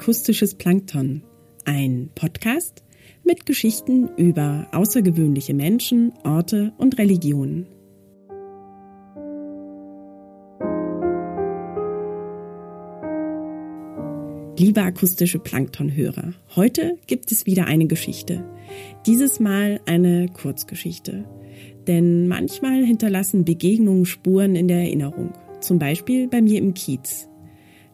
Akustisches Plankton, ein Podcast mit Geschichten über außergewöhnliche Menschen, Orte und Religionen. Liebe akustische Planktonhörer, heute gibt es wieder eine Geschichte. Dieses Mal eine Kurzgeschichte. Denn manchmal hinterlassen Begegnungen Spuren in der Erinnerung. Zum Beispiel bei mir im Kiez.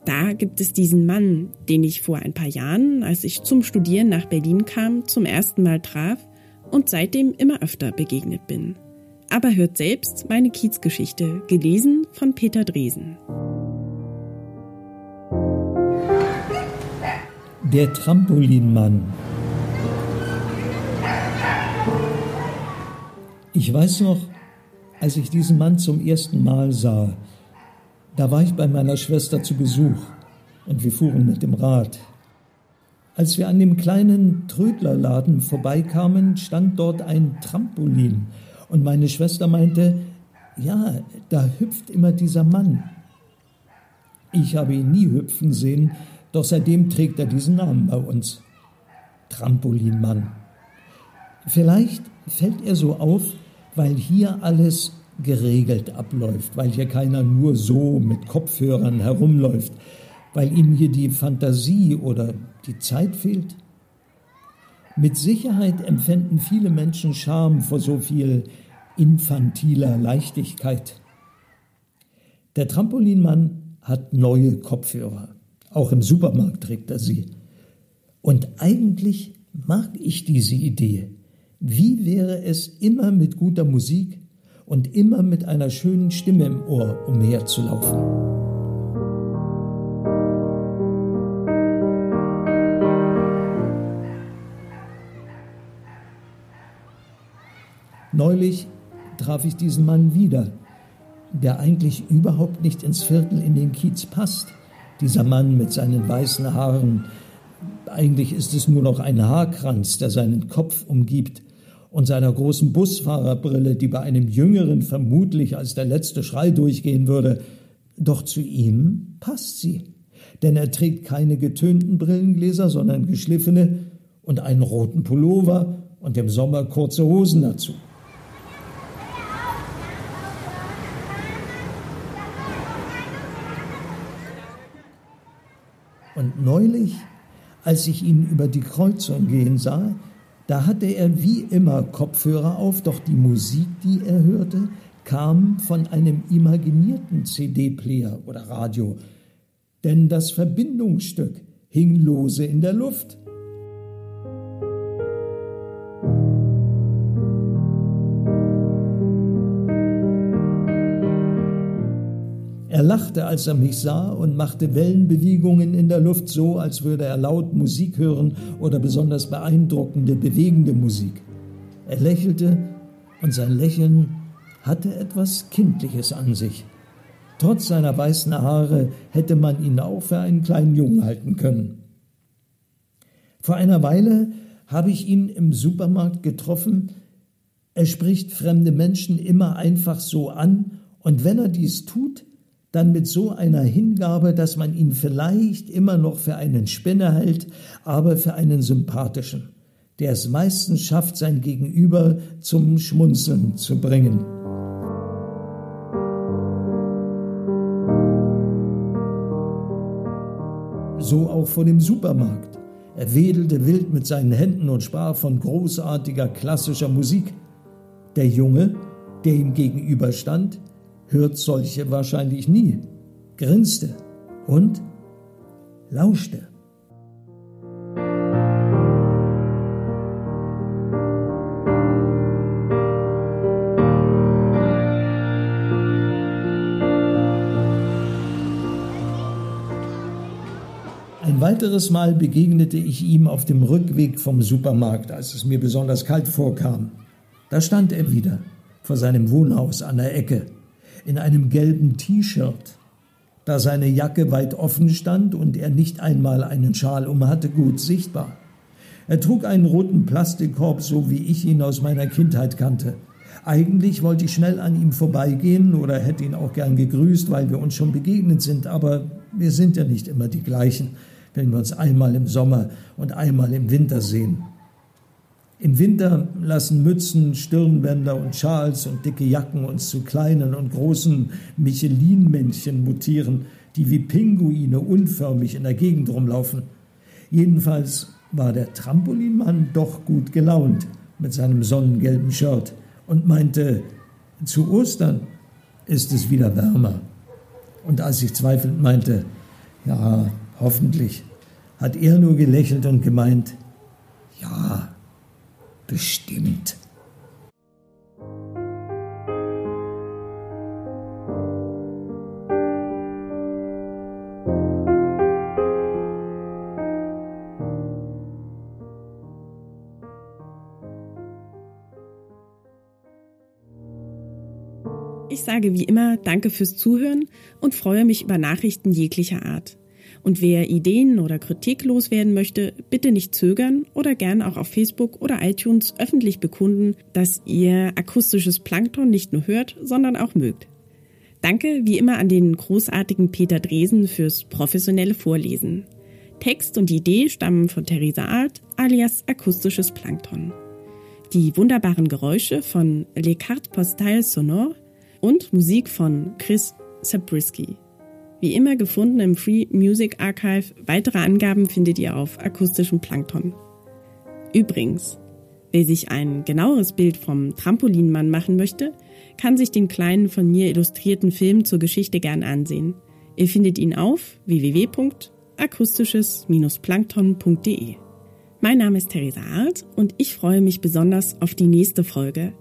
Da gibt es diesen Mann, den ich vor ein paar Jahren, als ich zum Studieren nach Berlin kam, zum ersten Mal traf und seitdem immer öfter begegnet bin. Aber hört selbst meine Kiezgeschichte, gelesen von Peter Dresen. Der Trampolinmann. Ich weiß noch, als ich diesen Mann zum ersten Mal sah, da war ich bei meiner Schwester zu Besuch und wir fuhren mit dem Rad. Als wir an dem kleinen Trödlerladen vorbeikamen, stand dort ein Trampolin und meine Schwester meinte, ja, da hüpft immer dieser Mann. Ich habe ihn nie hüpfen sehen, doch seitdem trägt er diesen Namen bei uns. Trampolinmann. Vielleicht fällt er so auf, weil hier alles geregelt abläuft, weil hier keiner nur so mit Kopfhörern herumläuft, weil ihm hier die Fantasie oder die Zeit fehlt? Mit Sicherheit empfinden viele Menschen Scham vor so viel infantiler Leichtigkeit. Der Trampolinmann hat neue Kopfhörer. Auch im Supermarkt trägt er sie. Und eigentlich mag ich diese Idee. Wie wäre es immer mit guter Musik und immer mit einer schönen Stimme im Ohr umherzulaufen. Neulich traf ich diesen Mann wieder, der eigentlich überhaupt nicht ins Viertel in den Kiez passt. Dieser Mann mit seinen weißen Haaren, eigentlich ist es nur noch ein Haarkranz, der seinen Kopf umgibt und seiner großen Busfahrerbrille, die bei einem Jüngeren vermutlich als der letzte Schrei durchgehen würde. Doch zu ihm passt sie, denn er trägt keine getönten Brillengläser, sondern geschliffene und einen roten Pullover und im Sommer kurze Hosen dazu. Und neulich, als ich ihn über die Kreuzung gehen sah, da hatte er wie immer Kopfhörer auf, doch die Musik, die er hörte, kam von einem imaginierten CD-Player oder Radio, denn das Verbindungsstück hing lose in der Luft. Er lachte, als er mich sah und machte Wellenbewegungen in der Luft so, als würde er laut Musik hören oder besonders beeindruckende, bewegende Musik. Er lächelte und sein Lächeln hatte etwas Kindliches an sich. Trotz seiner weißen Haare hätte man ihn auch für einen kleinen Jungen halten können. Vor einer Weile habe ich ihn im Supermarkt getroffen. Er spricht fremde Menschen immer einfach so an, und wenn er dies tut, dann mit so einer Hingabe, dass man ihn vielleicht immer noch für einen Spinner hält, aber für einen sympathischen, der es meistens schafft, sein Gegenüber zum Schmunzeln zu bringen. So auch vor dem Supermarkt. Er wedelte wild mit seinen Händen und sprach von großartiger klassischer Musik. Der Junge, der ihm gegenüberstand, hört solche wahrscheinlich nie, grinste und lauschte. Ein weiteres Mal begegnete ich ihm auf dem Rückweg vom Supermarkt, als es mir besonders kalt vorkam. Da stand er wieder vor seinem Wohnhaus an der Ecke in einem gelben T-Shirt. Da seine Jacke weit offen stand und er nicht einmal einen Schal um hatte, gut sichtbar. Er trug einen roten Plastikkorb, so wie ich ihn aus meiner Kindheit kannte. Eigentlich wollte ich schnell an ihm vorbeigehen oder hätte ihn auch gern gegrüßt, weil wir uns schon begegnet sind, aber wir sind ja nicht immer die gleichen. wenn wir uns einmal im Sommer und einmal im Winter sehen. Im Winter lassen Mützen, Stirnbänder und Schals und dicke Jacken uns zu kleinen und großen Michelin-Männchen mutieren, die wie Pinguine unförmig in der Gegend rumlaufen. Jedenfalls war der Trampolinmann doch gut gelaunt mit seinem sonnengelben Shirt und meinte, zu Ostern ist es wieder wärmer. Und als ich zweifelnd meinte, ja, hoffentlich, hat er nur gelächelt und gemeint, ja, bestimmt. Ich sage wie immer Danke fürs Zuhören und freue mich über Nachrichten jeglicher Art. Und wer Ideen oder Kritik loswerden möchte, bitte nicht zögern oder gern auch auf Facebook oder iTunes öffentlich bekunden, dass ihr akustisches Plankton nicht nur hört, sondern auch mögt. Danke wie immer an den großartigen Peter Dresen fürs professionelle Vorlesen. Text und Idee stammen von Theresa Art alias akustisches Plankton. Die wunderbaren Geräusche von Les Cartes Postales Sonore und Musik von Chris Zabriskie. Wie immer gefunden im Free Music Archive. Weitere Angaben findet ihr auf akustischem Plankton. Übrigens, wer sich ein genaueres Bild vom Trampolinmann machen möchte, kann sich den kleinen von mir illustrierten Film zur Geschichte gern ansehen. Ihr findet ihn auf www.akustisches-plankton.de. Mein Name ist Theresa Arlt und ich freue mich besonders auf die nächste Folge,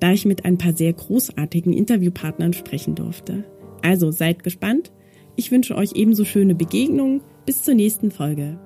da ich mit ein paar sehr großartigen Interviewpartnern sprechen durfte. Also seid gespannt ich wünsche euch ebenso schöne Begegnungen. Bis zur nächsten Folge.